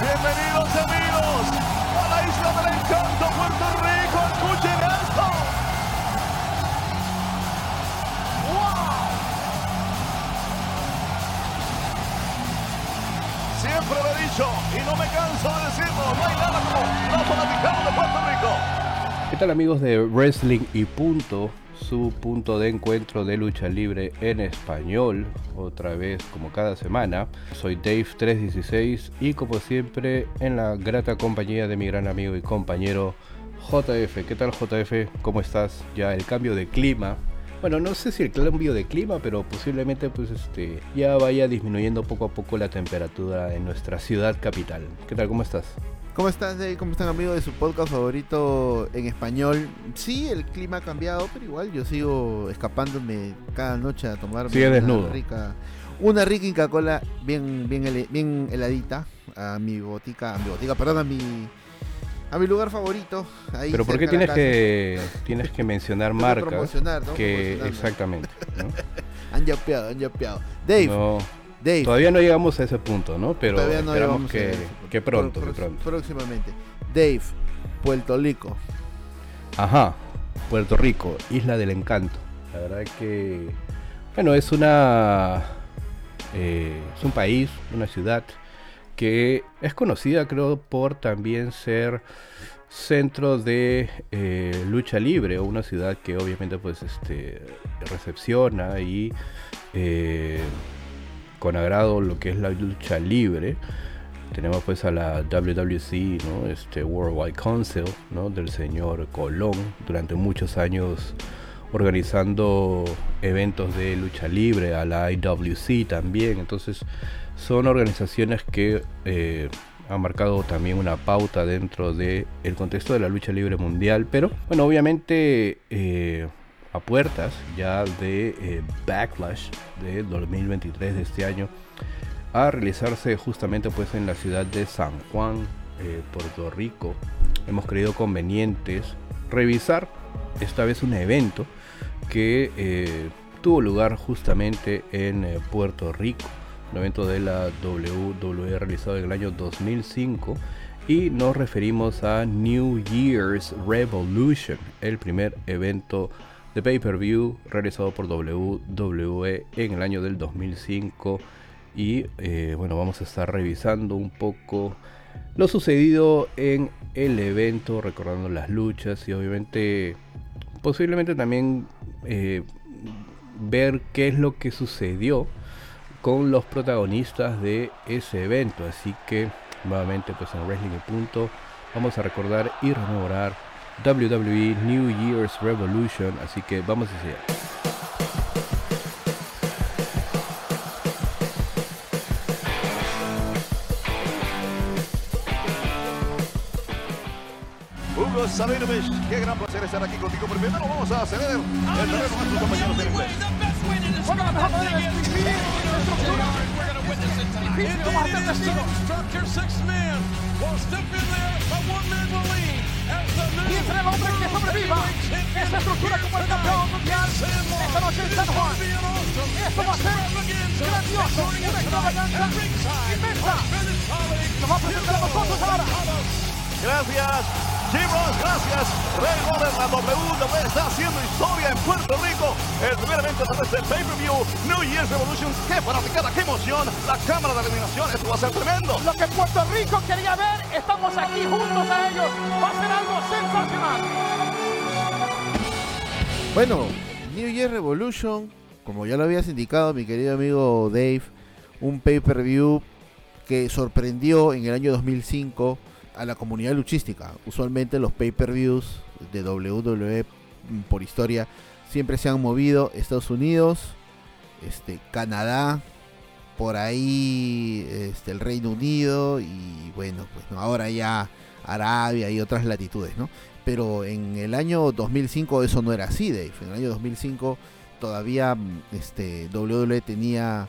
Bienvenidos amigos a la isla del encanto Puerto Rico. Escuchen esto. ¡Wow! Siempre lo he dicho y no me canso de decirlo. No hay nada como los de Puerto Rico. ¿Qué tal amigos de Wrestling y Punto? Su punto de encuentro de lucha libre en español, otra vez como cada semana. Soy Dave316 y como siempre en la grata compañía de mi gran amigo y compañero JF. ¿Qué tal JF? ¿Cómo estás? Ya el cambio de clima. Bueno, no sé si el cambio de clima, pero posiblemente pues este ya vaya disminuyendo poco a poco la temperatura en nuestra ciudad capital. ¿Qué tal? ¿Cómo estás? ¿Cómo estás, Dave? ¿Cómo están amigos de su podcast favorito en español? Sí, el clima ha cambiado, pero igual yo sigo escapándome cada noche a tomar una desnudo. rica, una rica Inca Cola bien, bien, bien heladita a mi botica, a mi botica, perdón, a mi, a mi lugar favorito. Ahí Pero ¿por qué tienes que tienes que mencionar marcas promocionar, ¿no? que exactamente ¿no? Han yapeado, han yapeado. Dave, No, Dave. todavía no llegamos a ese punto no pero todavía no esperamos que, pronto que pro- pronto Próximamente. Dave, Puerto Rico. ajá Puerto Rico Isla del Encanto la verdad que bueno es una eh, es un país una ciudad que es conocida creo por también ser centro de eh, lucha libre o una ciudad que obviamente pues este recepciona y eh, con agrado lo que es la lucha libre. Tenemos pues a la WWC no este Worldwide Council no del señor Colón durante muchos años organizando eventos de lucha libre a la IWC también. Entonces son organizaciones que eh, han marcado también una pauta dentro del el contexto de la lucha libre mundial, pero bueno, obviamente eh, a puertas ya de eh, Backlash de 2023 de este año a realizarse justamente pues en la ciudad de San Juan, eh, Puerto Rico. Hemos creído convenientes revisar esta vez un evento que eh, tuvo lugar justamente en Puerto Rico, un evento de la WWE realizado en el año 2005 y nos referimos a New Year's Revolution, el primer evento de pay-per-view realizado por WWE en el año del 2005 y eh, bueno vamos a estar revisando un poco lo sucedido en el evento recordando las luchas y obviamente posiblemente también eh, ver qué es lo que sucedió con los protagonistas de ese evento. Así que nuevamente pues en Wrestling Punto vamos a recordar y rememorar WWE New Year's Revolution así que vamos a seguir Sabinovich, qué gran placer estar aquí contigo. Pero primero vamos a ceder el terreno a nuestros compañeros en inglés. Bueno, la mejor manera de dividir estructura. Difícil, vamos a de el hombre que sobreviva esta estructura como el campeón mundial esta noche en San Juan. Esto va a ser grandioso, una extravaganza inmensa. Va a presentar a nosotros ahora. Gracias, Jim Ross, gracias. Ray Robert, la WWE está haciendo historia en Puerto Rico. El primer evento a través del pay-per-view, New Year's Revolution. ¡Qué fanaticada, qué emoción! La cámara de eliminación, esto va a ser tremendo. Lo que Puerto Rico quería ver, estamos aquí juntos a ellos. Va a ser algo sensacional. Bueno, New Year Revolution, como ya lo habías indicado mi querido amigo Dave, un pay-per-view que sorprendió en el año 2005 a la comunidad luchística. Usualmente los pay-per-views de WWE mm, por historia siempre se han movido Estados Unidos, este Canadá, por ahí este, el Reino Unido y bueno, pues ¿no? ahora ya Arabia y otras latitudes, ¿no? Pero en el año 2005 eso no era así, Dave. En el año 2005 todavía mm, este, WWE tenía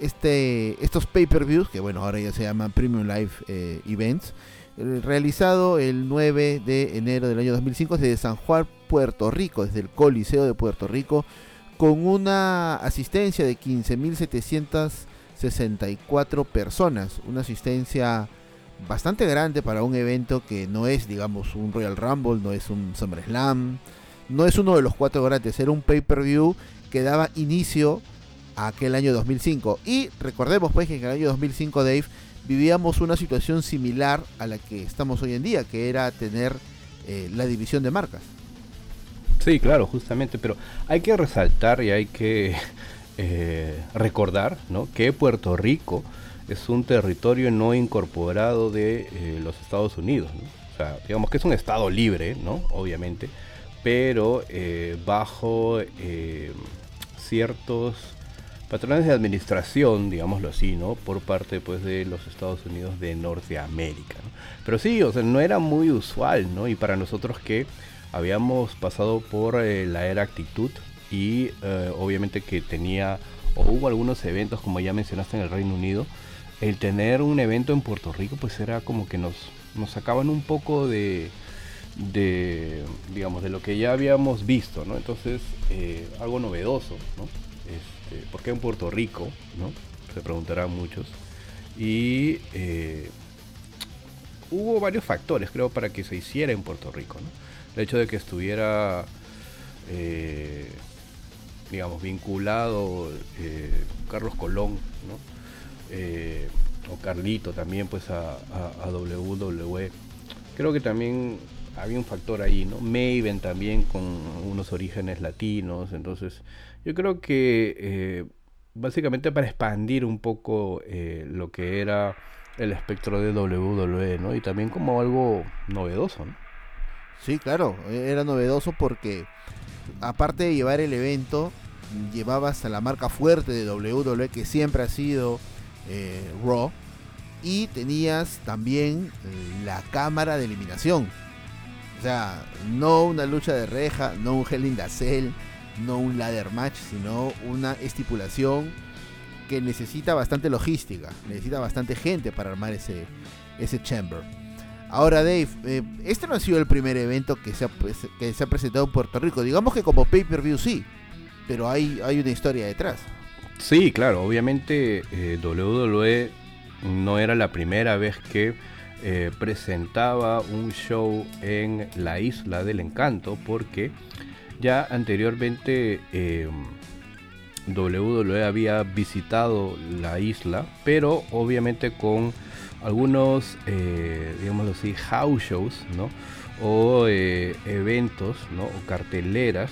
este, estos pay-per-views, que bueno, ahora ya se llaman Premium Live eh, Events, realizado el 9 de enero del año 2005 desde San Juan, Puerto Rico, desde el Coliseo de Puerto Rico, con una asistencia de 64 personas, una asistencia bastante grande para un evento que no es, digamos, un Royal Rumble, no es un SummerSlam, no es uno de los cuatro grandes, era un pay-per-view que daba inicio a aquel año 2005. Y recordemos pues que en el año 2005, Dave, vivíamos una situación similar a la que estamos hoy en día, que era tener eh, la división de marcas. Sí, claro, justamente, pero hay que resaltar y hay que eh, recordar ¿no? que Puerto Rico es un territorio no incorporado de eh, los Estados Unidos. O sea, digamos que es un estado libre, ¿no? Obviamente, pero bajo ciertos patrones de administración, digámoslo así, ¿no? Por parte pues de los Estados Unidos de Norteamérica. Pero sí, o sea, no era muy usual, ¿no? Y para nosotros que habíamos pasado por la era actitud y eh, obviamente que tenía o hubo algunos eventos como ya mencionaste en el Reino Unido el tener un evento en Puerto Rico pues era como que nos nos sacaban un poco de de digamos de lo que ya habíamos visto no entonces eh, algo novedoso no este, ¿por qué en Puerto Rico no se preguntarán muchos y eh, hubo varios factores creo para que se hiciera en Puerto Rico no el hecho de que estuviera eh, digamos, vinculado eh, Carlos Colón, ¿no? Eh, o Carlito también, pues a, a, WWE. Creo que también había un factor ahí, ¿no? Maven también con unos orígenes latinos, entonces yo creo que eh, básicamente para expandir un poco lo que era el espectro de WWE, ¿no? Y también como algo novedoso, ¿no? Sí, claro, era novedoso porque aparte de llevar el evento, llevabas a la marca fuerte de WWE que siempre ha sido eh, Raw y tenías también eh, la cámara de eliminación. O sea, no una lucha de reja, no un Hell in the Cell, no un ladder match, sino una estipulación que necesita bastante logística, necesita bastante gente para armar ese, ese chamber. Ahora, Dave, eh, este no ha sido el primer evento que se, ha, pues, que se ha presentado en Puerto Rico. Digamos que como pay-per-view sí, pero hay, hay una historia detrás. Sí, claro, obviamente eh, WWE no era la primera vez que eh, presentaba un show en la isla del encanto, porque ya anteriormente WWE había visitado la isla, pero obviamente con algunos, eh, así, house shows, ¿no? O eh, eventos, ¿no? O carteleras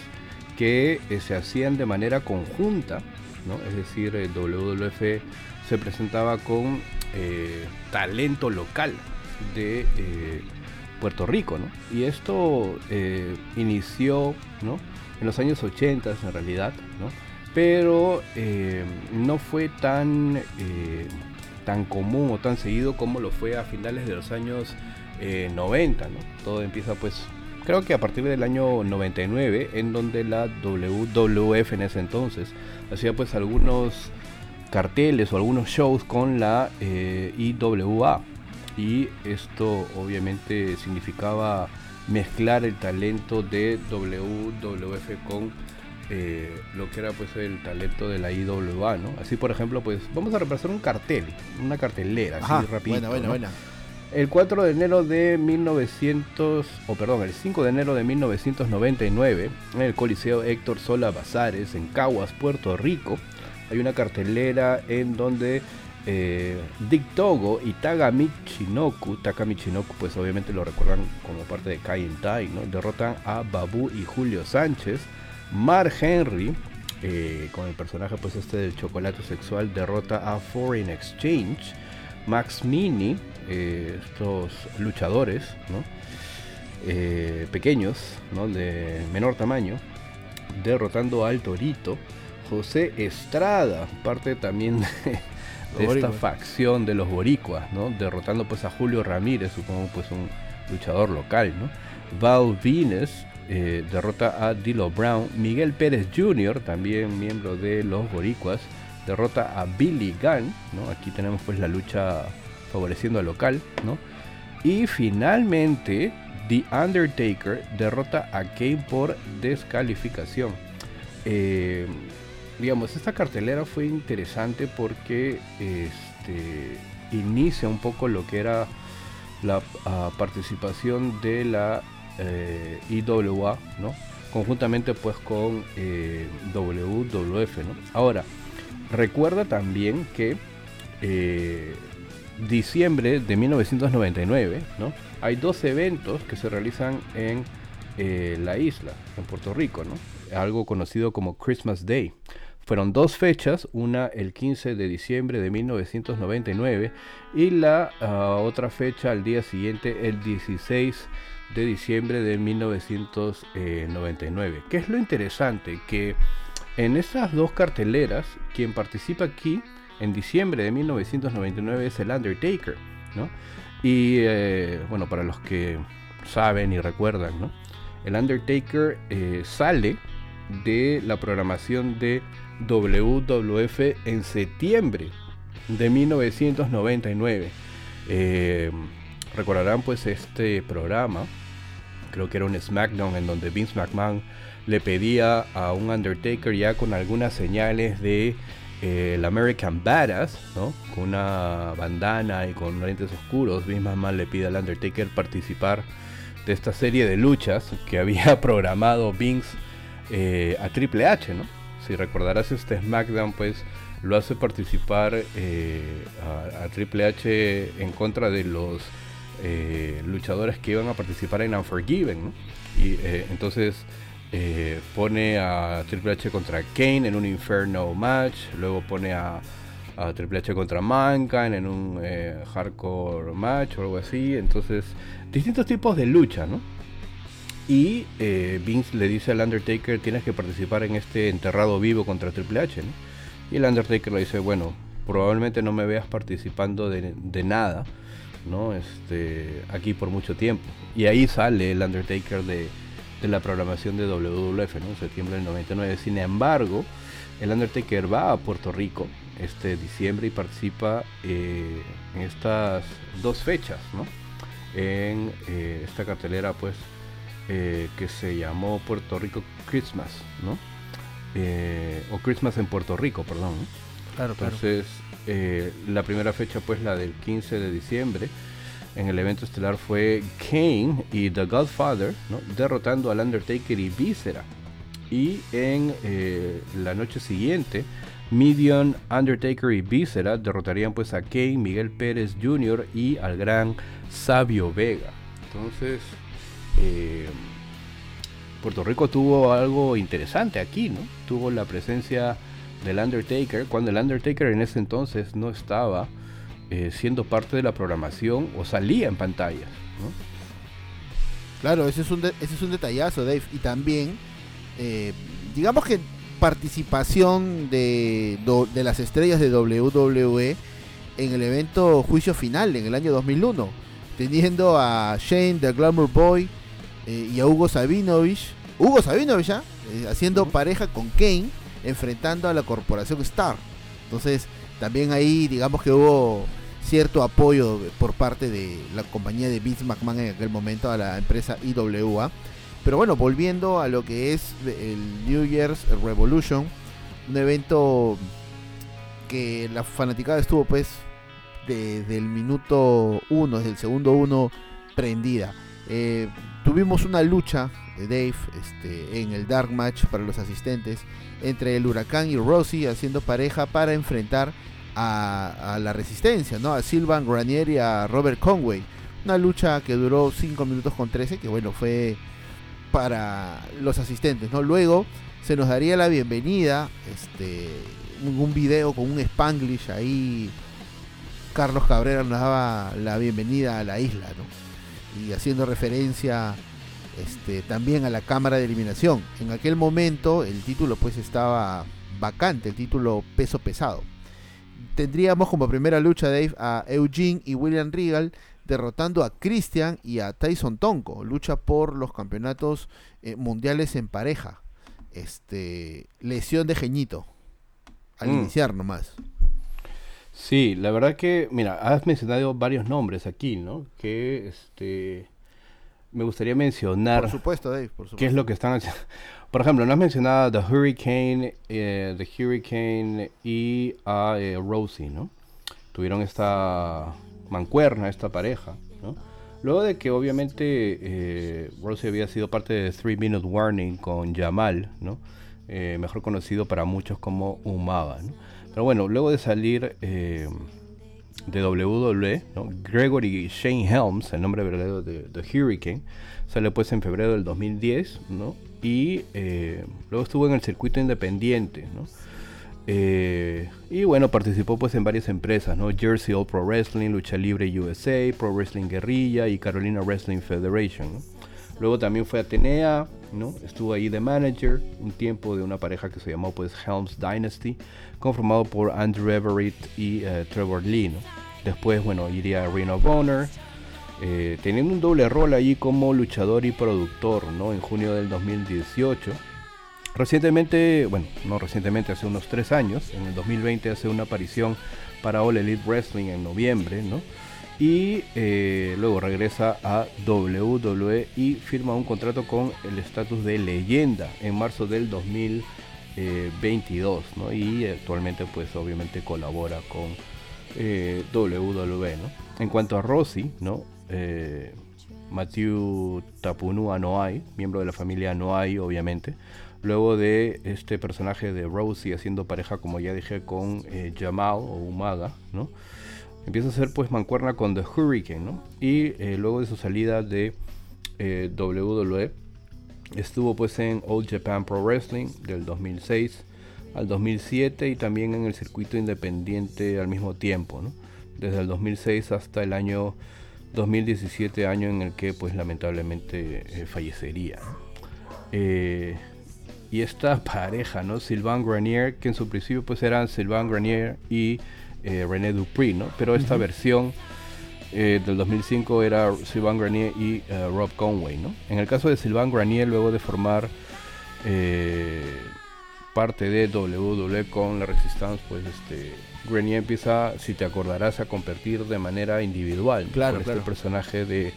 que eh, se hacían de manera conjunta, ¿no? Es decir, el WWF se presentaba con talento local de Puerto Rico, ¿no? Y esto inició, ¿no? En los años 80 en realidad, ¿no? Pero no fue tan tan común o tan seguido como lo fue a finales de los años 90, eh, ¿no? Todo empieza pues, creo que a partir del año 99, en donde la WWF en ese entonces hacía pues algunos carteles o algunos shows con la eh, IWA. Y esto obviamente significaba mezclar el talento de WWF con eh, lo que era pues el talento de la IWA, ¿no? Así por ejemplo, pues vamos a repasar un cartel, una cartelera, así rápido. El 4 de enero de 1900, o perdón, el 5 de enero de 1999, en el Coliseo Héctor Sola Bazares, en Caguas, Puerto Rico, hay una cartelera en donde eh, Dick Togo y Tagami Chinoku, Takami Chinoku, pues obviamente lo recuerdan como parte de Kai Tai, ¿no? Derrotan a Babu y Julio Sánchez Mark Henry, eh, con el personaje pues este del chocolate sexual, derrota a Foreign Exchange. Max Mini, eh, estos luchadores eh, pequeños, de menor tamaño, derrotando al Torito. José Estrada, parte también de, esta facción de los boricuas, derrotando pues a Julio Ramírez, supongo pues un luchador local. ¿no? Val Venus eh, derrota a Dilo Brown. Miguel Pérez Jr., también miembro de los Boricuas, derrota a Billy Gunn. ¿no? Aquí tenemos pues la lucha favoreciendo al local. ¿no? Y finalmente, The Undertaker derrota a Kane por descalificación. Eh, digamos, esta cartelera fue interesante porque este, inicia un poco lo que era la ah, participación de la eh, IWA, ¿no? Conjuntamente pues con eh, WWF, ¿no? Ahora, recuerda también que eh, diciembre de 1999, ¿no? Hay dos eventos que se realizan en eh, la isla, en Puerto Rico, ¿no? Algo conocido como Christmas Day. Fueron dos fechas, una el 15 de diciembre de 1999 y la ah, otra fecha al día siguiente, el 16 de diciembre de 1999. ¿Qué es lo interesante? Que en esas dos carteleras, quien participa aquí en diciembre de 1999 es el Undertaker, ¿no? Y eh, bueno, para los que saben y recuerdan, ¿no? El Undertaker eh, sale de la programación de WWF en septiembre de 1999. Eh, recordarán pues este programa, creo que era un SmackDown en donde Vince McMahon le pedía a un Undertaker ya con algunas señales de eh, el American Badass, ¿no? Con una bandana y con lentes oscuros, Vince McMahon le pide al Undertaker participar de esta serie de luchas que había programado Vince eh, a Triple H, ¿no? Si recordarás este SmackDown, pues lo hace participar eh, a, Triple H en contra de los eh, luchadores que iban a participar en Unforgiven. Y entonces pone a Triple H contra Kane en un Inferno match, luego pone a, a Triple H contra Mankind en un hardcore match o algo así, entonces distintos tipos de lucha, ¿no? Y eh, Vince le dice al Undertaker, tienes que participar en este enterrado vivo contra Triple H. Y el Undertaker le dice, bueno, probablemente no me veas participando de, nada, ¿no? Este, aquí por mucho tiempo. Y ahí sale el Undertaker de, la programación de WWF, ¿no? En septiembre del 99. Sin embargo, el Undertaker va a Puerto Rico este diciembre y participa eh, en estas dos fechas, ¿no? en eh, esta cartelera pues eh, que se llamó Puerto Rico Christmas, ¿no? Eh, o Christmas en Puerto Rico, perdón. Claro, Entonces, la primera fecha pues la del 15 de diciembre en el evento estelar fue Kane y The Godfather, ¿no? derrotando al Undertaker y Viscera. Y en la noche siguiente, Midian, Undertaker y Viscera derrotarían pues a Kane, Miguel Pérez Jr. y al gran Sabio Vega. Entonces, eh, Puerto Rico tuvo algo interesante aquí, ¿no? Tuvo la presencia del Undertaker, cuando el Undertaker en ese entonces no estaba eh, siendo parte de la programación o salía en pantallas, ¿no? Claro, ese es un, ese es un detallazo, Dave. Y también, eh, digamos que participación de, de las estrellas de WWE en el evento Juicio Final en el año 2001 teniendo a Shane, The Glamour Boy, eh, y a Hugo Sabinovich, Hugo Sabinovich ya, eh, haciendo pareja con Kane, enfrentando a la corporación Star. Entonces, también ahí, digamos que hubo cierto apoyo por parte de la compañía de Vince McMahon en aquel momento a la empresa IWA. Pero bueno, volviendo a lo que es el New Year's Revolution, un evento que la fanaticada estuvo pues desde el minuto 1, desde el segundo 1 prendida. Eh, tuvimos una lucha de Dave este, en el Dark Match para los asistentes entre el Huracán y Rossi haciendo pareja para enfrentar a, la resistencia, ¿no? a Silvan Granier y a Robert Conway. Una lucha que duró 5 minutos con 13, que bueno, fue para los asistentes. ¿no? Luego se nos daría la bienvenida, este, un video con un spanglish ahí Carlos Cabrera nos daba la bienvenida a la isla, ¿no? Y haciendo referencia este, también a la cámara de eliminación. En aquel momento el título pues estaba vacante, el título peso pesado. Tendríamos como primera lucha Dave a Eugene y William Regal derrotando a Christian y a Tyson Tonko, lucha por los campeonatos eh, mundiales en pareja. Este, lesión de Geñito al mm. iniciar nomás. Sí, la verdad que, mira, has mencionado varios nombres aquí, ¿no? Que, este, me gustaría mencionar Por supuesto, Dave, por supuesto. qué es lo que están haciendo. Por ejemplo, no has mencionado The Hurricane, eh, The Hurricane y a eh, Rosie, ¿no? Tuvieron esta mancuerna, esta pareja, ¿no? Luego de que obviamente eh, Rosie había sido parte de Three Minute Warning con Jamal, ¿no? Eh, mejor conocido para muchos como Umaba, ¿no? Pero bueno, luego de salir eh, de WWE. Gregory Shane Helms, el nombre verdadero de The Hurricane, sale pues en febrero del 2010, ¿no? Y eh, luego estuvo en el circuito independiente, ¿no? Eh, y bueno, participó pues en varias empresas, ¿no? Jersey All Pro Wrestling, Lucha Libre USA, Pro Wrestling Guerrilla y Carolina Wrestling Federation, ¿no? Luego también fue a Atenea, Estuvo ahí de manager un tiempo de una pareja que se llamó pues Helms Dynasty, conformado por Andrew Everett y eh, Trevor Lee, ¿no? Después, bueno, iría a Ring of Honor, teniendo un doble rol ahí como luchador y productor, ¿no? En junio del 2018. Recientemente, bueno, no recientemente, hace unos tres años, en el 2020 hace una aparición para All Elite Wrestling en noviembre, ¿no? Y eh, luego regresa a WWE y firma un contrato con el estatus de leyenda en marzo del 2022, ¿no? Y actualmente, pues obviamente colabora con eh, WWE, ¿no? En cuanto a Rossi, ¿no? Eh, Matthew Tapunua Noai, miembro de la familia Noai, obviamente. Luego de este personaje de Rosie haciendo pareja, como ya dije, con eh, Jamal o Umaga, ¿no? Empieza a hacer pues mancuerna con The Hurricane, ¿no? Y eh, luego de su salida de eh, WWE, estuvo pues en Old Japan Pro Wrestling del 2006 al 2007 y también en el circuito independiente al mismo tiempo, ¿no? Desde el 2006 hasta el año 2017, año en el que pues lamentablemente eh, fallecería. Y esta pareja, ¿no? Sylvain Grenier, que en su principio pues eran Sylvain Grenier y eh, René Dupree, ¿no? Pero esta versión eh, del 2005 era Sylvain Grenier y eh, Rob Conway, ¿no? En el caso de Sylvain Grenier, luego de formar parte de WWE con la Resistance, pues este Grenier empieza, si te acordarás, a competir de manera individual Claro, con claro. este personaje de,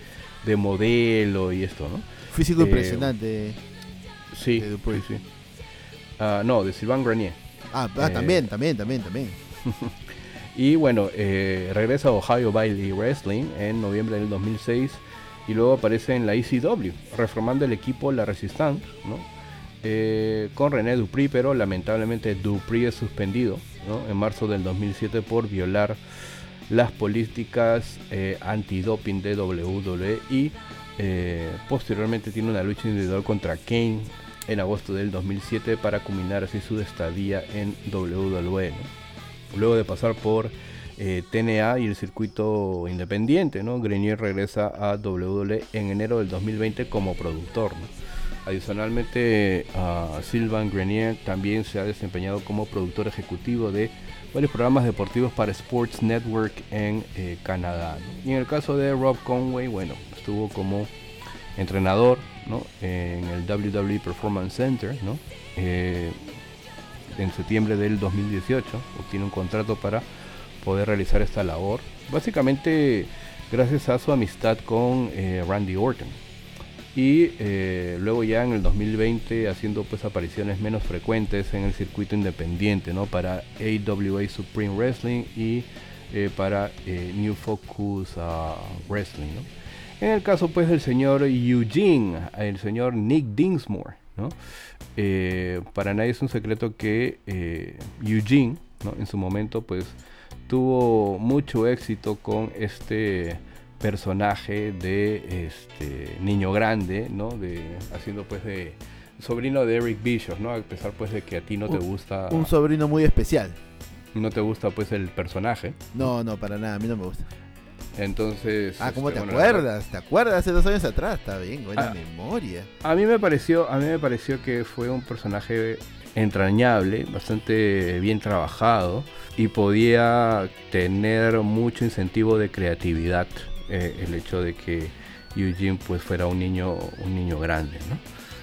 de modelo y esto, ¿no? Físico Eh, impresionante. Sí, De Dupree. sí, sí. Ah, no, de Sylvain Grenier. Ah, ah, eh, también, también, también, también. Y bueno, eh, regresa a Ohio Bailey Wrestling en noviembre del 2006 y luego aparece en la ECW, reformando el equipo La Resistance, ¿no? Eh, con René Dupri, pero lamentablemente Dupri es suspendido en marzo del 2007 por violar las políticas eh, antidoping de WWE y eh, posteriormente tiene una lucha individual contra Kane en agosto del 2007 para culminar así su estadía en WWE. Luego de pasar por eh, TNA y el circuito independiente, ¿no? Grenier regresa a WWE en enero del 2020 como productor. Adicionalmente, a Sylvain Grenier también se ha desempeñado como productor ejecutivo de varios programas deportivos para Sports Network en eh, Canadá. Y en el caso de Rob Conway, bueno, estuvo como entrenador ¿no? en el WWE Performance Center, ¿no? Eh, en septiembre del 2018 obtiene un contrato para poder realizar esta labor. Básicamente gracias a su amistad con eh, Randy Orton. Y eh, luego ya en el 2020 haciendo pues apariciones menos frecuentes en el circuito independiente, ¿no? Para AWA Supreme Wrestling y eh, para New Focus ah, Wrestling, ¿no? En el caso pues del señor Eugene, el señor Nick Dinsmore, ¿no? Eh, para nadie es un secreto que eh, Eugene, ¿no? en su momento, pues tuvo mucho éxito con este personaje de este niño grande, ¿no? De haciendo pues de sobrino de Eric Bishop, ¿no? A pesar pues de que a ti no te gusta, Un sobrino muy especial. no te gusta pues el personaje, No, no, para nada, a mí no me gusta. Entonces. Ah, ¿cómo este, te bueno, acuerdas? ¿Te acuerdas? Hace dos años atrás, está bien, buena Ah. memoria. A mí me pareció, a mí me pareció que fue un personaje entrañable, bastante bien trabajado y podía tener mucho incentivo de creatividad eh, el hecho de que Eugene pues fuera un niño, un niño grande, ¿no?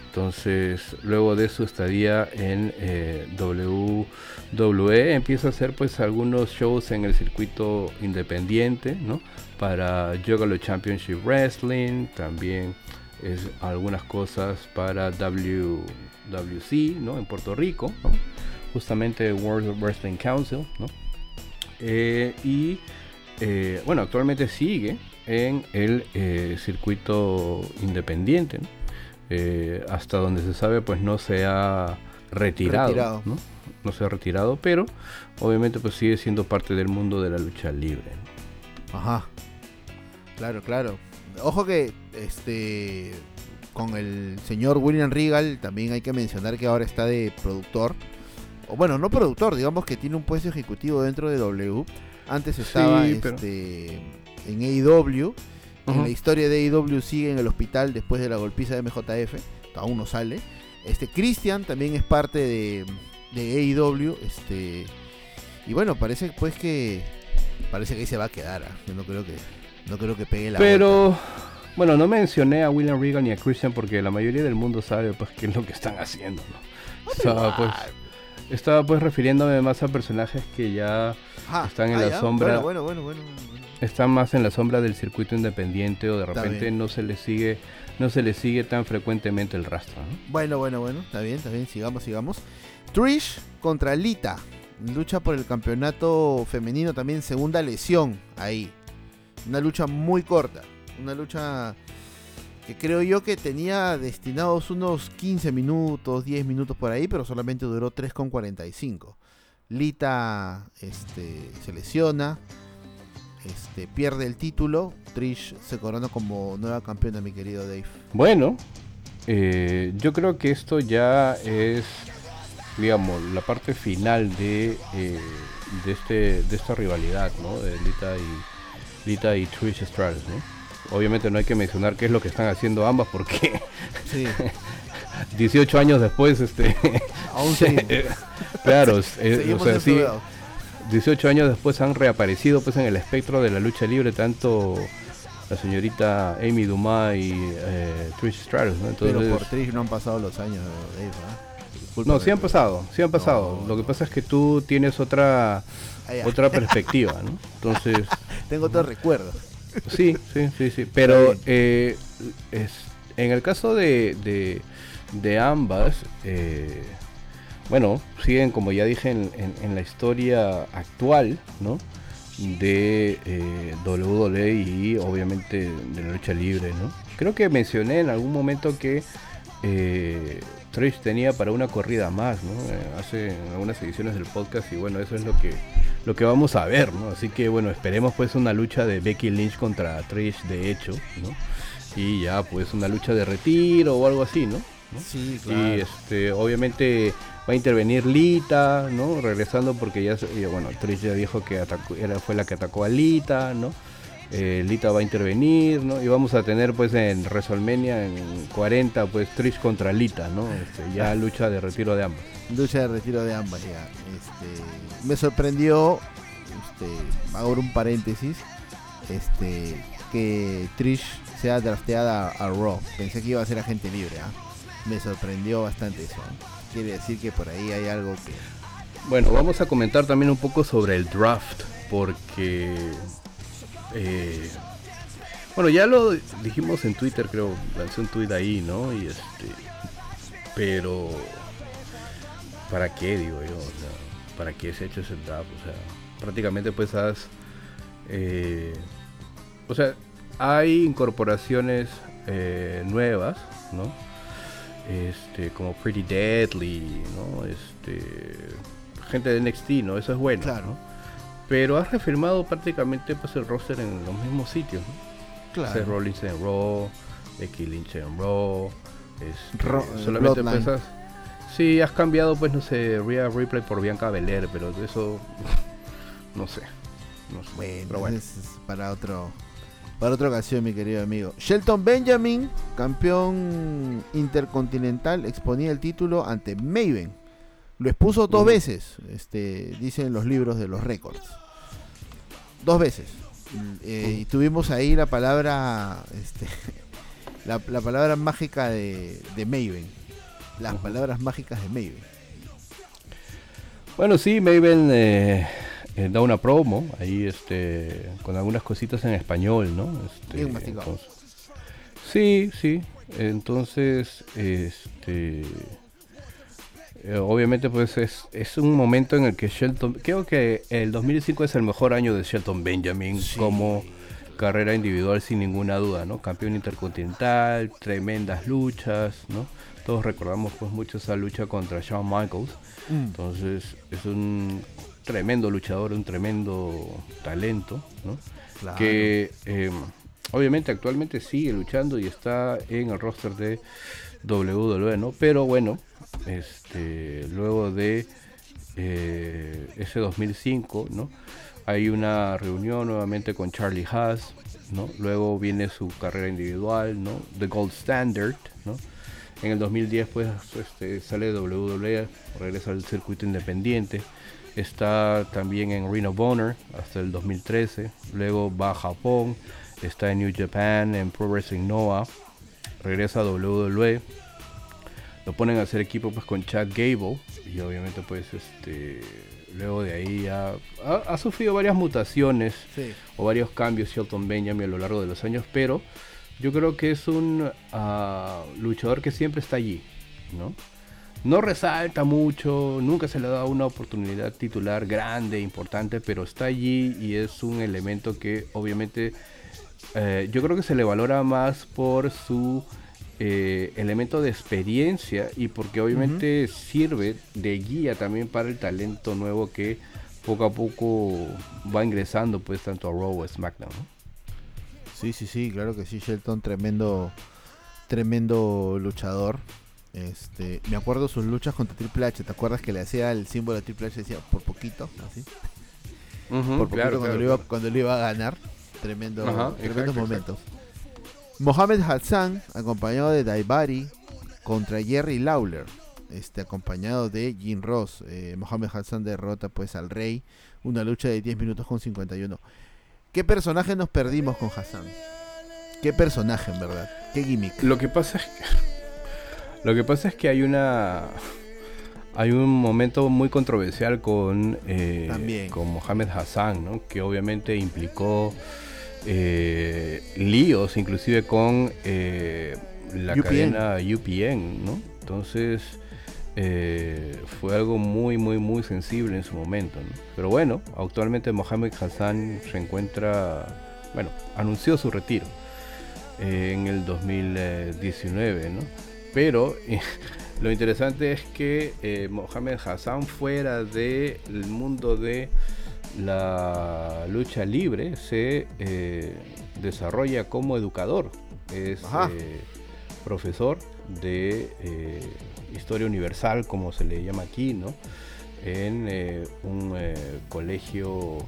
Entonces, luego de su estadía en eh, WWE, empieza a hacer pues algunos shows en el circuito independiente, ¿no? Para Juggalo Championship Wrestling, también es algunas cosas para WWC, ¿no? En Puerto Rico, justamente World Wrestling Council, ¿no? Eh, y eh, bueno, actualmente sigue en el eh, circuito independiente, hasta donde se sabe, pues no se ha retirado, ¿no? ¿no? se ha retirado, pero obviamente pues sigue siendo parte del mundo de la lucha libre. Ajá. Claro, claro. Ojo que este con el señor William Regal también hay que mencionar que ahora está de productor. O bueno, no productor, digamos que tiene un puesto ejecutivo dentro de W. Antes estaba este, en AEW. En la historia de AEW sigue en el hospital después de la golpiza de MJF. Aún no sale. Este Christian también es parte de, de AEW. Este, y bueno, parece pues que parece que ahí se va a quedar. ¿ah? Yo no creo que no creo que pegue la Pero bueno, no mencioné a William Regal ni a Christian porque la mayoría del mundo sabe pues qué es lo que están haciendo, ¿no? Estaba pues, estaba pues refiriéndome más a personajes que ya están en ah, la sombra. Bueno, bueno, bueno, están más en la sombra del circuito independiente o de repente no se les sigue no se les sigue tan frecuentemente el rastro. ¿no? Bueno, bueno, bueno, está bien, está bien, sigamos, sigamos. Trish contra Lita, lucha por el campeonato femenino también, segunda lesión ahí. Una lucha muy corta. Una lucha que creo yo que tenía destinados unos 15 minutos, 10 minutos por ahí, pero solamente duró 3,45. Lita este, se lesiona, este, pierde el título, Trish se corona como nueva campeona, mi querido Dave. Bueno, eh, yo creo que esto ya es, digamos, la parte final de, eh, de, este, de esta rivalidad, ¿no? De Lita y Lita y Trish Stratus, ¿no? Obviamente no hay que mencionar qué es lo que están haciendo ambas porque sí. 18 años después, este, aún claro, eh, o sea, sí, 18 años después han reaparecido pues en el espectro de la lucha libre tanto la señorita Amy Dumas y eh, Trish Stratus, ¿no? Entonces, Pero por Trish no han pasado los años, No, sí han pasado, sí han pasado. Lo que pasa es que tú tienes otra otra perspectiva, ¿no? Entonces... Tengo otro recuerdo. Sí, sí, sí, sí. Pero eh, es, en el caso de, de, ambas, eh, bueno, siguen, como ya dije, en, la historia actual, ¿no? De eh, WWE y obviamente de la lucha libre, ¿no? Creo que mencioné en algún momento que eh, Trish tenía para una corrida más, ¿no? hace algunas ediciones del podcast y bueno, eso es lo que lo que vamos a ver, ¿no? Así que bueno, esperemos pues una lucha de Becky Lynch contra Trish de hecho, ¿no? Y ya pues una lucha de retiro o algo así, ¿no? Sí, claro. Y este, obviamente va a intervenir Lita, ¿no? Regresando porque ya, bueno, Trish ya dijo que atacó, era, fue la que atacó a Lita, ¿no? Eh, Lita va a intervenir, ¿no? Y vamos a tener pues en WrestleMania en 40 pues Trish contra Lita, ¿no? Este, ya lucha de retiro de ambas. Lucha de retiro de ambas ya. Este, me sorprendió, este, hago un paréntesis, este, que Trish sea drafteada a, Raw. Pensé que iba a ser agente libre, ¿ah? Me sorprendió bastante eso. Quiere decir que por ahí hay algo que... Bueno, vamos a comentar también un poco sobre el draft, porque eh, bueno, ya lo dijimos en Twitter, creo, lancé un tweet ahí, ¿no? Y este, pero ¿para qué digo yo? ¿para qué se ha hecho ese draft? O sea, prácticamente pues has, eh, o sea, hay incorporaciones eh, nuevas, ¿no? Este, como Pretty Deadly, ¿no? Este, gente de NXT, ¿no? Eso es bueno, claro pero has reafirmado prácticamente pues el roster en los mismos sitios. Claro. Seth Rollins en Raw, Becky Lynch en Raw, este, eh, solamente has, sí, has cambiado pues no sé, Rhea Replay por Bianca Belair, pero eso no sé. No sé. Bueno, pero bueno. Es para otro para otra ocasión, mi querido amigo. Shelton Benjamin, campeón intercontinental, exponía el título ante Maven lo expuso dos veces, este, dicen los libros de los récords. Dos veces. Eh, y tuvimos ahí la palabra, este, la, palabra mágica de, de Maven. Las palabras mágicas de Maven. Bueno, sí, Maven eh, eh, da una promo ahí este, con algunas cositas en español, ¿no? Este, Sí, sí. Entonces, este... eh, obviamente pues es, es un momento en el que Shelton, creo que el 2005 es el mejor año de Shelton Benjamin Sí. como carrera individual sin ninguna duda, ¿no? Campeón intercontinental, tremendas luchas, ¿no? Todos recordamos pues mucho esa lucha contra Shawn Michaels. Mm. Entonces es un tremendo luchador, un tremendo talento, ¿no? Claro. Que eh, obviamente actualmente sigue luchando y está en el roster de WWE, ¿no? Pero bueno, este, luego de eh, ese 2005, ¿no? Hay una reunión nuevamente con Charlie Haas, ¿no? Luego viene su carrera individual, ¿no? The Gold Standard, ¿no? En el 2010 pues este, sale WWE, regresa al circuito independiente. Está también en Ring of Honor hasta el 2013. Luego va a Japón, está en New Japan, en Pro Wrestling Noah. Regresa a WWE. Lo ponen a hacer equipo pues con Chad Gable. Y obviamente pues este luego de ahí ha, ha- ha sufrido varias mutaciones Sí. o varios cambios Shelton Benjamin a lo largo de los años, pero yo creo que es un ah, luchador que siempre está allí, ¿no? No resalta mucho, nunca se le ha dado una oportunidad titular grande, importante, pero está allí y es un elemento que obviamente eh, yo creo que se le valora más por su eh, elemento de experiencia y porque obviamente sirve de guía también para el talento nuevo que poco a poco va ingresando pues tanto a Raw o SmackDown. ¿no? Sí, sí, sí, claro que sí, Shelton, tremendo, tremendo luchador. Este, me acuerdo sus luchas contra Triple H, ¿te acuerdas que le hacía el símbolo de Triple H decía por poquito, así? por poquito claro, cuando, claro, lo iba, claro. cuando lo iba a ganar. Tremendo, Ajá, tremendos exacto, momentos. Mohamed Hassan, acompañado de Daibari, contra Jerry Lawler, este, acompañado de Jim Ross. Eh, Mohamed Hassan derrota pues al Rey, una lucha de 10 minutos con 51. ¿Qué personaje nos perdimos con Hassan? ¿Qué personaje en verdad? ¿Qué gimmick? Lo que pasa es que lo que pasa es que hay una hay un momento muy controversial con eh, con Mohamed Hassan, ¿no? Que obviamente implicó eh, líos, inclusive con eh, la UPN. cadena UPN, ¿no? Entonces eh, fue algo muy, muy, muy sensible en su momento. ¿no? Pero bueno, actualmente Mohamed Hassan se encuentra, bueno, anunció su retiro eh, en el 2019, ¿no? Pero lo interesante es que Mohamed Hassan fuera del mundo de la lucha libre se eh, desarrolla como educador. Es eh, profesor de eh, historia universal, como se le llama aquí, ¿no? En un colegio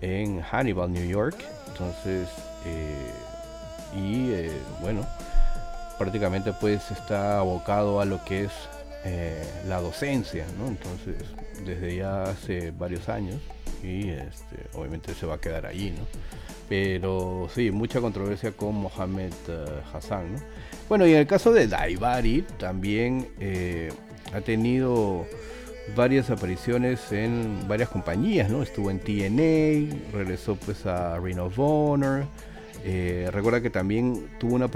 en Hannibal, New York. Entonces, eh, y eh, bueno, prácticamente pues está abocado a lo que es la docencia, ¿no? Entonces, desde ya hace varios años y este, obviamente se va a quedar allí, ¿no? Pero sí, mucha controversia con Mohamed eh, Hassan, ¿no? Bueno, y en el caso de Daibari también eh, ha tenido varias apariciones en varias compañías, ¿no? Estuvo en TNA, regresó pues a Ring of Honor. eh, recuerda que también tuvo una,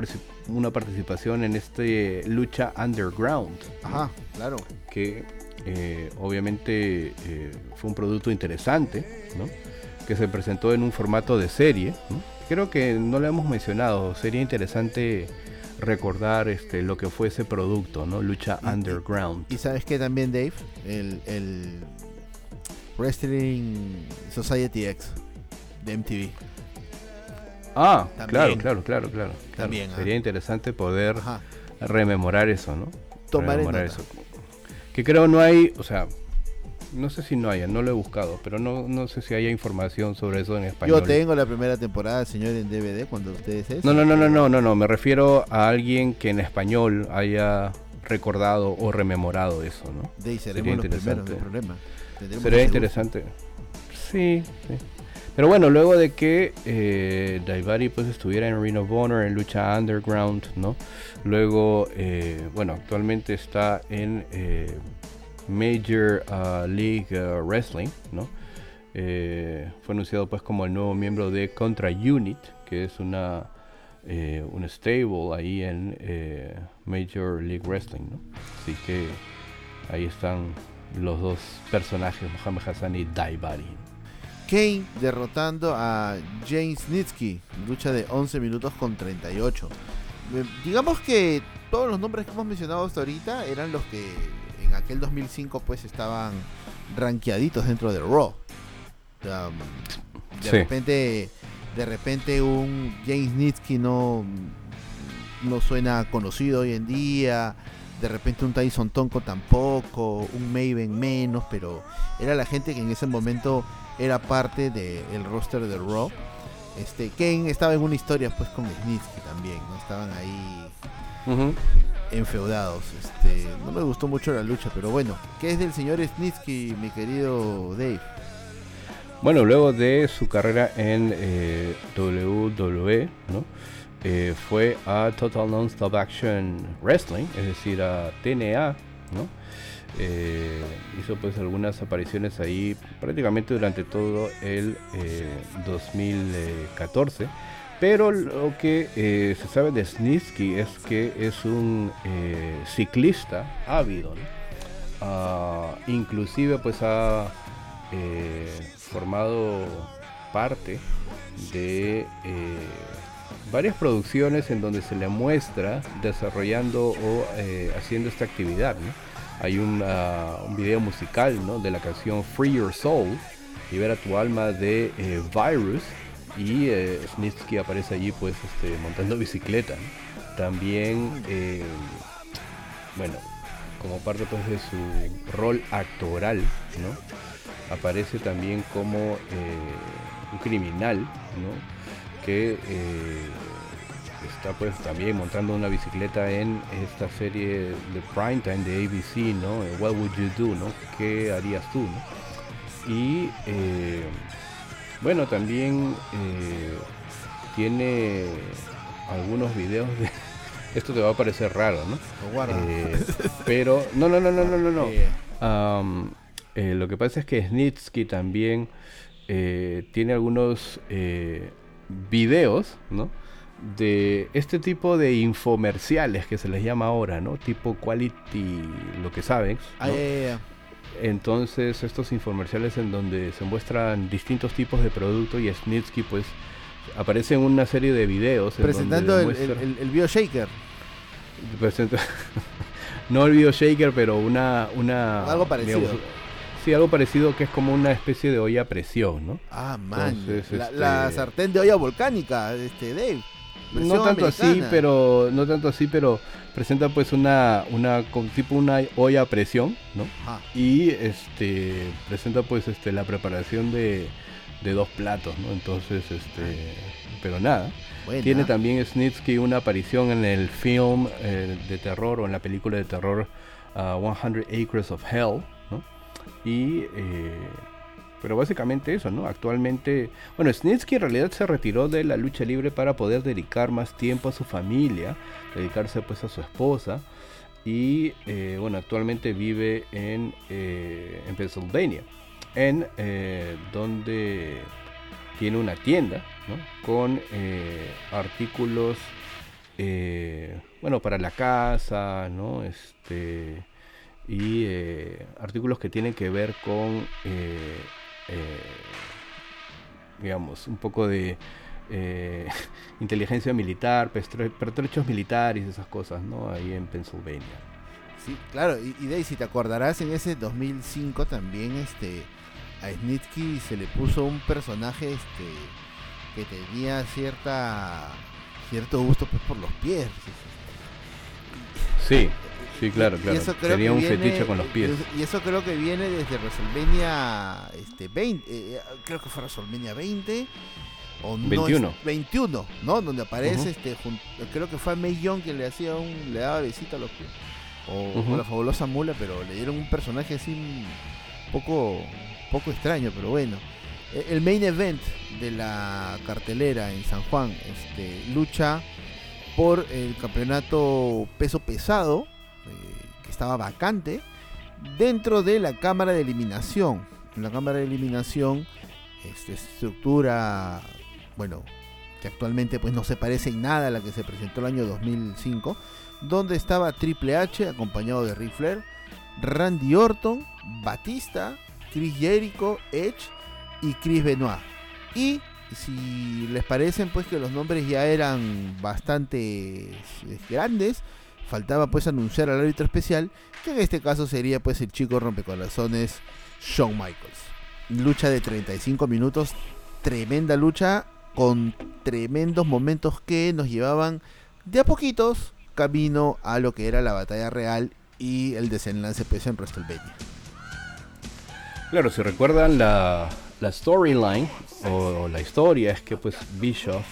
una participación en este lucha underground, ¿no? Ajá, claro. que eh, obviamente eh, fue un producto interesante, ¿no? que se presentó en un formato de serie. ¿no? Creo que no lo hemos mencionado, sería interesante recordar este, lo que fue ese producto, ¿no? Lucha Y- Underground. Y sabes que también, Dave, el, el Wrestling Society X de MTV. ah, también. claro, claro, claro, claro. También, ah. Sería interesante poder Ajá. rememorar eso, ¿no? Tomaré Rememorar nota. eso. Que creo no hay, o sea, no sé si no haya, no lo he buscado, pero no, no sé si haya información sobre eso en español. Yo tengo la primera temporada, señor, en DVD cuando ustedes es. No, no, no, no, no, no, no, me refiero a alguien que en español haya recordado o rememorado eso, ¿no? De ahí seremos Sería los primeros, no problema. Sería interesante. Sí, sí. Pero bueno, luego de que eh, Daivari pues estuviera en Ring of Honor, en lucha underground, ¿no? Luego, eh, bueno, actualmente está en eh, Major uh, League uh, Wrestling, ¿no? Eh, fue anunciado pues como el nuevo miembro de Contra Unit, que es una eh, un stable ahí en Major League Wrestling, ¿no? Así que ahí están los dos personajes, Mohamed Hassan y Daibari. Kane derrotando a James Snitsky, lucha de 11 minutos con 38. Eh, digamos que todos los nombres que hemos mencionado hasta ahorita eran los que en aquel 2005 pues estaban rankeaditos dentro de Raw. de repente de repente un James Snitsky no no suena conocido hoy en día. De repente un Tyson Tonko tampoco, un Maven menos, pero era la gente que en ese momento era parte del roster de Raw. Este, Kane estaba en una historia pues con Snitsky también, ¿no? Estaban ahí enfeudados. Este, no me gustó mucho la lucha, pero bueno, ¿qué es del señor Snitsky, mi querido Dave? Bueno, luego de su carrera en eh, WWE, ¿no? Eh, fue a Total Non-Stop Action Wrestling, es decir, a TNA, ¿no? Eh, hizo pues algunas apariciones ahí prácticamente durante todo el 2014. Eh, Pero lo que eh, se sabe de Snitsky es que es un ciclista ávido. Ah, inclusive pues ha formado parte de varias producciones en donde se le muestra desarrollando o haciendo esta actividad. Hay un video musical de la canción Free Your Soul, Libera tu alma de eh, Virus, y eh, Snitsky aparece allí pues este, montando bicicleta. También, eh, bueno, como parte pues de su rol actoral, ¿no? aparece también como un criminal ¿no? que está pues también montando una bicicleta en esta serie de Primetime de ABC, ¿no? Eh, What Would You Do, ¿no? ¿Qué harías tú, ¿no? Y eh, bueno, también eh, tiene algunos videos de... Esto te va a parecer raro, ¿no? pero, no, no, no, no, no, no, no. lo que pasa es que Snitsky también tiene algunos videos, ¿no? De este tipo de infomerciales que se les llama ahora, ¿no? Tipo quality, lo que saben. Ah, Entonces, estos infomerciales en donde se muestran distintos tipos de productos y Snitsky pues aparece en una serie de videos. Presentando el, el, el, BioShaker. no el BioShaker, pero una... una Algo parecido. sí, algo parecido que es como una especie de olla a presión, ¿no? Ah, man. la, este sartén de olla volcánica, este Dave no tanto así, pero no tanto así, pero presenta pues una una tipo una olla a presión, ¿no? Y este presenta pues este la preparación de, de dos platos, ¿no? Entonces este pero nada. Tiene también Snitsky una aparición en el film eh, de terror o en la película de terror 100 uh, Acres of Hell, ¿no? Y eh, pero básicamente eso, ¿no? Actualmente, bueno, Snitsky en realidad se retiró de la lucha libre para poder dedicar más tiempo a su familia, dedicarse pues a su esposa. Y eh, bueno, actualmente vive en, eh, en Pennsylvania, en eh, donde tiene una tienda ¿no? con artículos, bueno, para la casa, ¿no? Este, y artículos que tienen que ver con digamos, un poco de eh, inteligencia militar, pertrechos militares, esas cosas, ¿no? Ahí en Pennsylvania. Sí, claro, y, y si te acordarás, en ese 2005 también este, a Snitsky se le puso un personaje este, que tenía cierta cierto gusto pues, por los pies. Sí, Sí, claro, claro. Tenía un fetiche con los pies. Y eso creo que viene desde WrestleMania este, 20, eh, creo que fue WrestleMania 20 o 21. 21, ¿no? Donde aparece este creo que fue a May Young que le hacía un le daba visita a los pies. O, la fabulosa mula, pero le dieron un personaje así un poco poco extraño, pero bueno. E, el main event de la cartelera en San Juan, este lucha por el campeonato peso pesado estaba vacante dentro de la cámara de eliminación. En la cámara de eliminación, este, estructura, bueno, que actualmente pues no se parece en nada a la que se presentó el año 2005, donde estaba Triple H acompañado de Ric Flair, Randy Orton, Batista, Chris Jericho, Edge y Chris Benoit. Y si les parecen pues que los nombres ya eran bastante eh, grandes, faltaba pues anunciar al árbitro especial, que en este caso sería pues el chico rompecorazones Shawn Michaels. Lucha de 35 minutos, tremenda lucha con tremendos momentos que nos llevaban de a poquitos camino a lo que era la batalla real y el desenlace pues en WrestleMania. Claro, si recuerdan la, la storyline o, la historia es que pues Bischoff,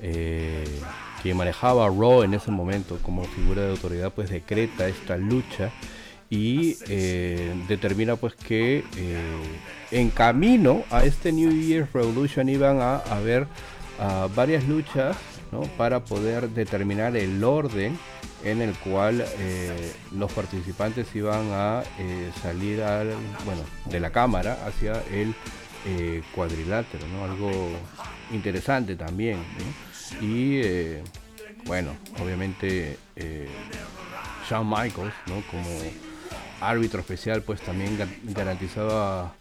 eh, que manejaba Raw en ese momento como figura de autoridad, pues decreta esta lucha y eh, determina pues que eh, en camino a este New Year's Revolution iban a haber varias luchas para poder determinar el orden en el cual eh, los participantes iban a salir al, bueno, de la cámara hacia el cuadrilátero, ¿no? algo interesante también. Y bueno, obviamente Shawn Michaels, ¿no? como árbitro especial, pues también garantizaba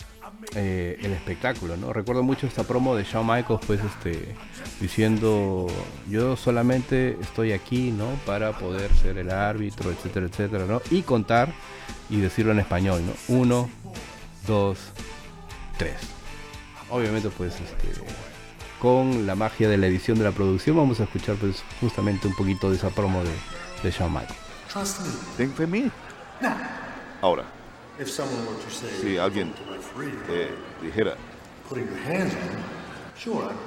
eh, el espectáculo, ¿no? Recuerdo mucho esta promo de Shawn Michaels, pues, este, diciendo, yo solamente estoy aquí, ¿no? Para poder ser el árbitro, etcétera, etcétera, ¿no? Y contar y decirlo en español, ¿no? Uno, dos, tres. Obviamente, pues, este, con la magia de la edición de la producción, vamos a escuchar, pues, justamente un poquito de esa promo de, de Shawn Michaels. Ten mí. Ahora, si alguien eh, dijera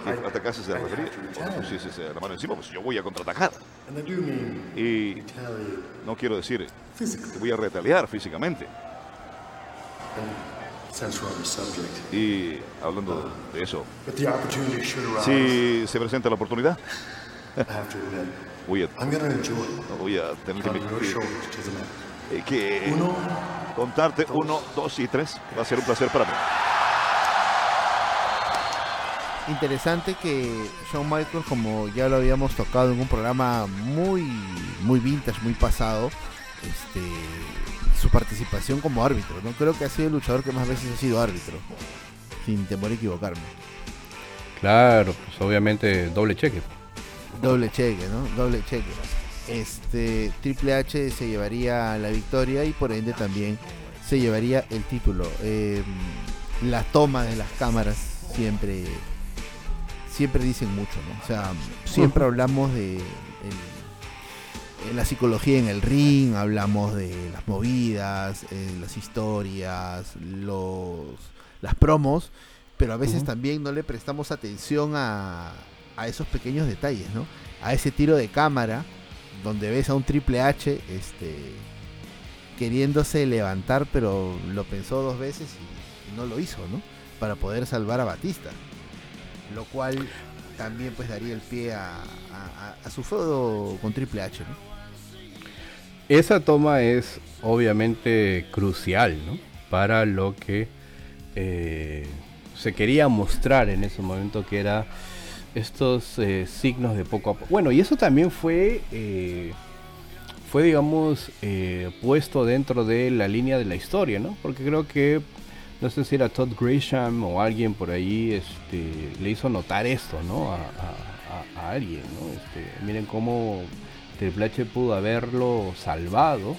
que atacases a la refería, o pusieses la mano encima, pues yo voy a contraatacar. Y no quiero decir que voy a retaliar físicamente. Y hablando de eso, si se presenta la oportunidad, voy a, voy a tener que, que contarte uno, dos y tres. Va a ser un placer para mí. Interesante que Shawn Michaels, como ya lo habíamos tocado en un programa muy, muy vintage, muy pasado, este, su participación como árbitro. No creo que ha sido el luchador que más veces ha sido árbitro, sin temor a equivocarme. Claro, pues obviamente doble cheque. Doble cheque, ¿no? Doble cheque este Triple H se llevaría la victoria y por ende también se llevaría el título. Em, la toma de las cámaras siempre siempre dicen mucho, ¿no? O sea, siempre hablamos de la psicología en el ring, hablamos de las movidas, eh, las historias, los las promos, pero a veces también no le prestamos atención a, a esos pequeños detalles, ¿no? A ese tiro de cámara donde ves a un Triple H este, queriéndose levantar, pero lo pensó dos veces y no lo hizo, ¿no? Para poder salvar a Batista. Lo cual también pues daría el pie a, su feudo con Triple H, ¿no? Esa toma es obviamente crucial, ¿no? Para lo que eh, se quería mostrar en ese momento que era estos eh, signos de poco a poco. Bueno, y eso también fue, eh, fue digamos, puesto dentro de la línea de la historia, ¿no? Porque creo que, no sé si era Todd Grisham o alguien por ahí, este, le hizo notar esto, ¿no? A, alguien, ¿no? Este, miren cómo Triple H pudo haberlo salvado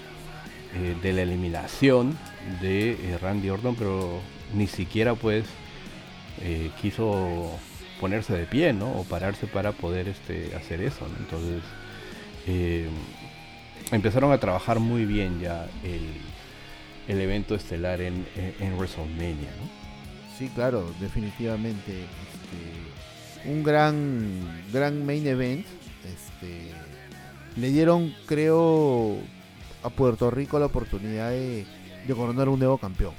de la eliminación de Randy Orton, pero ni siquiera pues quiso ponerse de pie, ¿no? O pararse para poder este, hacer eso, Entonces, eh, empezaron a trabajar muy bien ya el, evento estelar en, en, WrestleMania. Sí, claro, definitivamente. Este, un gran, gran main event. Este, le dieron, creo, a Puerto Rico la oportunidad de, de coronar un nuevo campeón.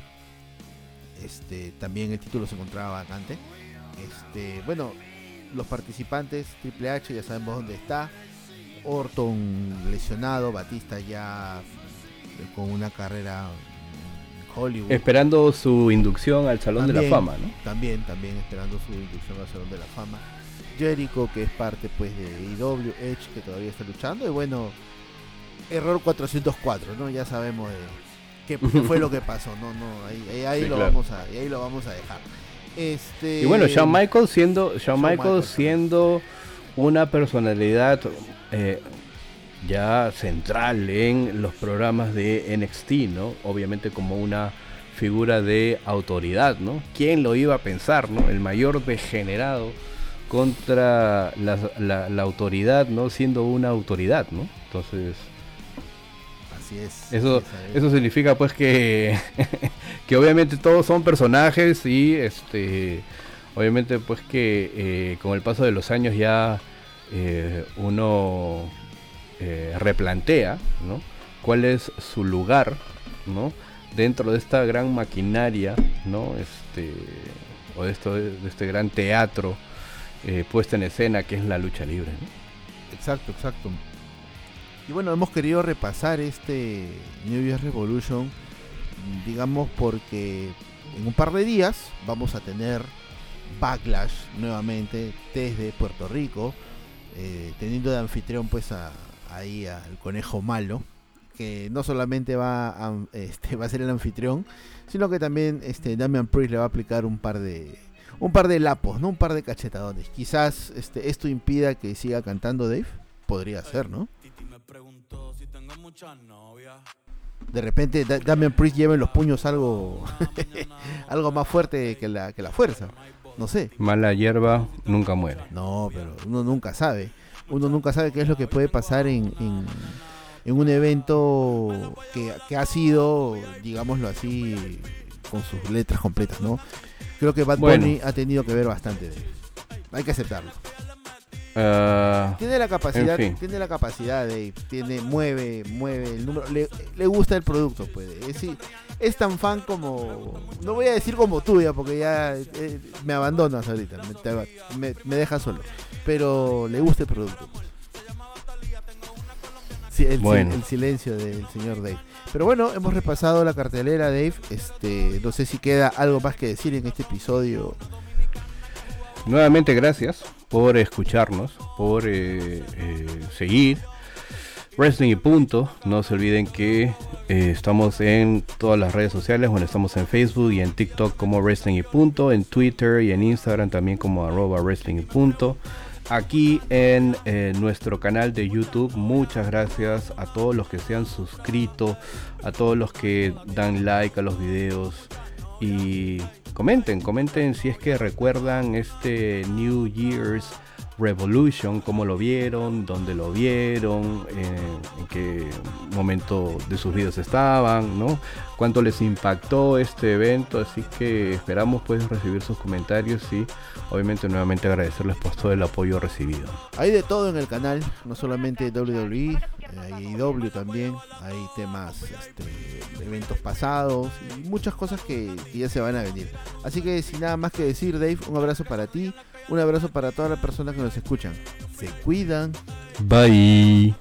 Este, también el título se encontraba vacante. Este, bueno, los participantes, Triple H ya sabemos dónde está. Orton lesionado, Batista ya con una carrera en Hollywood. Esperando su inducción al Salón de la Fama, ¿no? También, también esperando su inducción al Salón de la Fama. Jericho, que es parte pues de IW, Edge, que todavía está luchando, y bueno, error 404, ¿no? Ya sabemos qué, qué fue lo que pasó, no, no, ahí, ahí, ahí Sí, lo claro. vamos a, ahí lo vamos a dejar. Este, Y bueno, Shawn Michaels siendo, Shawn Shawn Michaels Michaels. siendo una personalidad eh, ya central en los programas de NXT, ¿no? Obviamente como una figura de autoridad, ¿no? ¿Quién lo iba a pensar, ¿no? El mayor degenerado contra la, la- la autoridad, ¿no? Siendo una autoridad, ¿no? Entonces, Así es. eso, eso significa pues que, que obviamente todos son personajes y este obviamente pues que eh, con el paso de los años ya eh, uno eh, replantea ¿no? cuál es su lugar ¿no? dentro de esta gran maquinaria ¿no? este, o de, esto, de este gran teatro eh, puesta en escena que es la lucha libre. Exacto, exacto. Y bueno, hemos querido repasar este New Year's Revolution, digamos porque en un par de días vamos a tener Backlash nuevamente desde Puerto Rico, eh, teniendo de anfitrión pues a, ahí al conejo malo, que no solamente va a, este, va a ser el anfitrión, sino que también este, Damian Priest le va a aplicar un par de un par de lapos, ¿no? Un par de cachetadones. Quizás este, esto impida que siga cantando Dave. Podría ser, ¿no? De repente Da- Damian Priest lleva en los puños algo algo más fuerte que la, que la fuerza. No sé. Mala hierba nunca muere. No, pero uno nunca sabe. Uno nunca sabe qué es lo que puede pasar en, en, en un evento que, que ha sido, digámoslo así, con sus letras completas, ¿no? Creo que Bad Bueno. Bunny ha tenido que ver bastante de él. Hay que aceptarlo. Ah, Tiene la capacidad, En fin. tiene la capacidad de, tiene, mueve, mueve el número, le, le gusta el producto, pues. Es, tan fan como, no voy a decir como tú ya, porque ya eh, me abandonas ahorita, me, te- me, me dejas solo, pero le gusta el producto. pues. Sí, el, Bueno. el silencio del señor Dave. Pero bueno, hemos repasado la cartelera, Dave. Este, no sé si queda algo más que decir en este episodio. Nuevamente gracias por escucharnos, por eh, eh, seguir. Wrestling y punto. No se olviden que eh, estamos en todas las redes sociales. Bueno, estamos en Facebook y en TikTok como Wrestling y punto. En Twitter y en Instagram también como arroba Wrestling y punto. Aquí en eh, nuestro canal de YouTube, muchas gracias a todos los que se han suscrito, a todos los que dan like a los videos y comenten, comenten si es que recuerdan este New Year's Revolution, cómo lo vieron, dónde lo vieron, eh, en qué momento de sus vidas estaban, ¿no? Cuánto les impactó este evento, así que esperamos pues recibir sus comentarios y obviamente nuevamente agradecerles por todo el apoyo recibido. Hay de todo en el canal, no solamente WWE, eh, hay IW también, hay temas, este, eventos pasados y muchas cosas que ya se van a venir. Así que sin nada más que decir, Dave, un abrazo para ti, un abrazo para todas las personas que nos escuchan. Se cuidan. Bye.